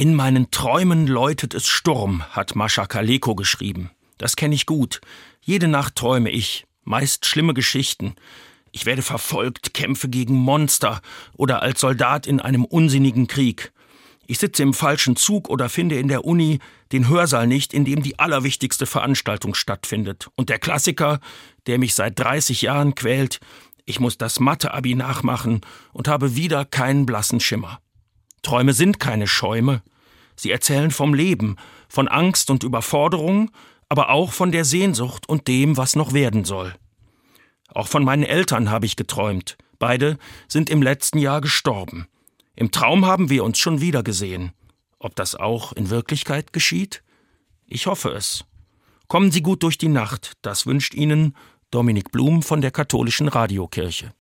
In meinen Träumen läutet es Sturm, hat Mascha Kaleko geschrieben. Das kenne ich gut. Jede Nacht träume ich, meist schlimme Geschichten. Ich werde verfolgt, kämpfe gegen Monster oder als Soldat in einem unsinnigen Krieg. Ich sitze im falschen Zug oder finde in der Uni den Hörsaal nicht, in dem die allerwichtigste Veranstaltung stattfindet. Und der Klassiker, der mich seit 30 Jahren quält, ich muss das Mathe-Abi nachmachen und habe wieder keinen blassen Schimmer. Träume sind keine Schäume. Sie erzählen vom Leben, von Angst und Überforderung, aber auch von der Sehnsucht und dem, was noch werden soll. Auch von meinen Eltern habe ich geträumt. Beide sind im letzten Jahr gestorben. Im Traum haben wir uns schon wieder gesehen. Ob das auch in Wirklichkeit geschieht? Ich hoffe es. Kommen Sie gut durch die Nacht, das wünscht Ihnen Dominik Blum von der Katholischen Radiokirche.